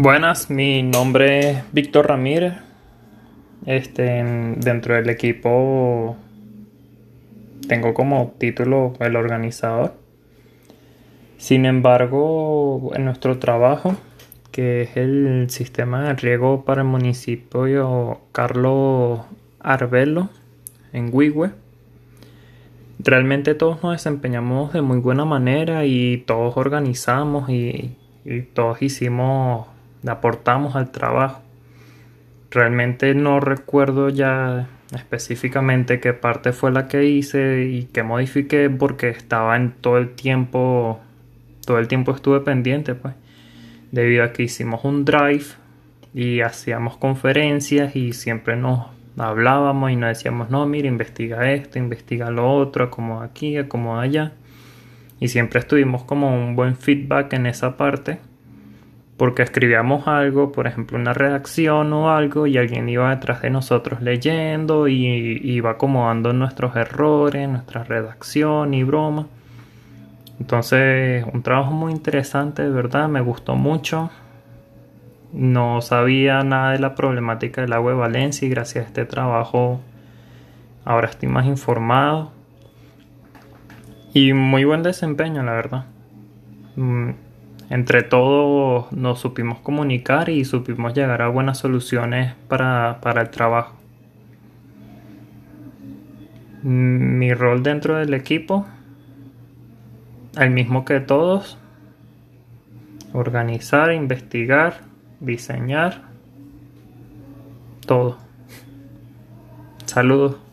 Buenas, mi nombre es Víctor Ramírez. Este, dentro del equipo tengo como título el organizador. Sin embargo, en nuestro trabajo, que es el sistema de riego para el municipio Carlos Arbelo, en Huigüe, realmente todos nos desempeñamos de muy buena manera y todos organizamos y, y todos hicimos, aportamos al trabajo. Realmente no recuerdo ya específicamente qué parte fue la que hice y qué modifiqué porque estaba en todo el tiempo, todo el tiempo estuve pendiente pues, debido a que hicimos un drive y hacíamos conferencias y siempre nos hablábamos y nos decíamos, no, mira, investiga esto, investiga lo otro, como aquí, como allá. Y siempre estuvimos como un buen feedback en esa parte porque escribíamos algo, por ejemplo, una redacción o algo, y alguien iba detrás de nosotros leyendo y iba acomodando nuestros errores, nuestra redacción y broma. Entonces, un trabajo muy interesante, de verdad, me gustó mucho. No sabía nada de la problemática del agua de Valencia y gracias a este trabajo ahora estoy más informado. Y muy buen desempeño, la verdad. Mm, entre todos nos supimos comunicar y supimos llegar a buenas soluciones para, el trabajo. Mi rol dentro del equipo, el mismo que todos, organizar, investigar, diseñar, todo. Saludos.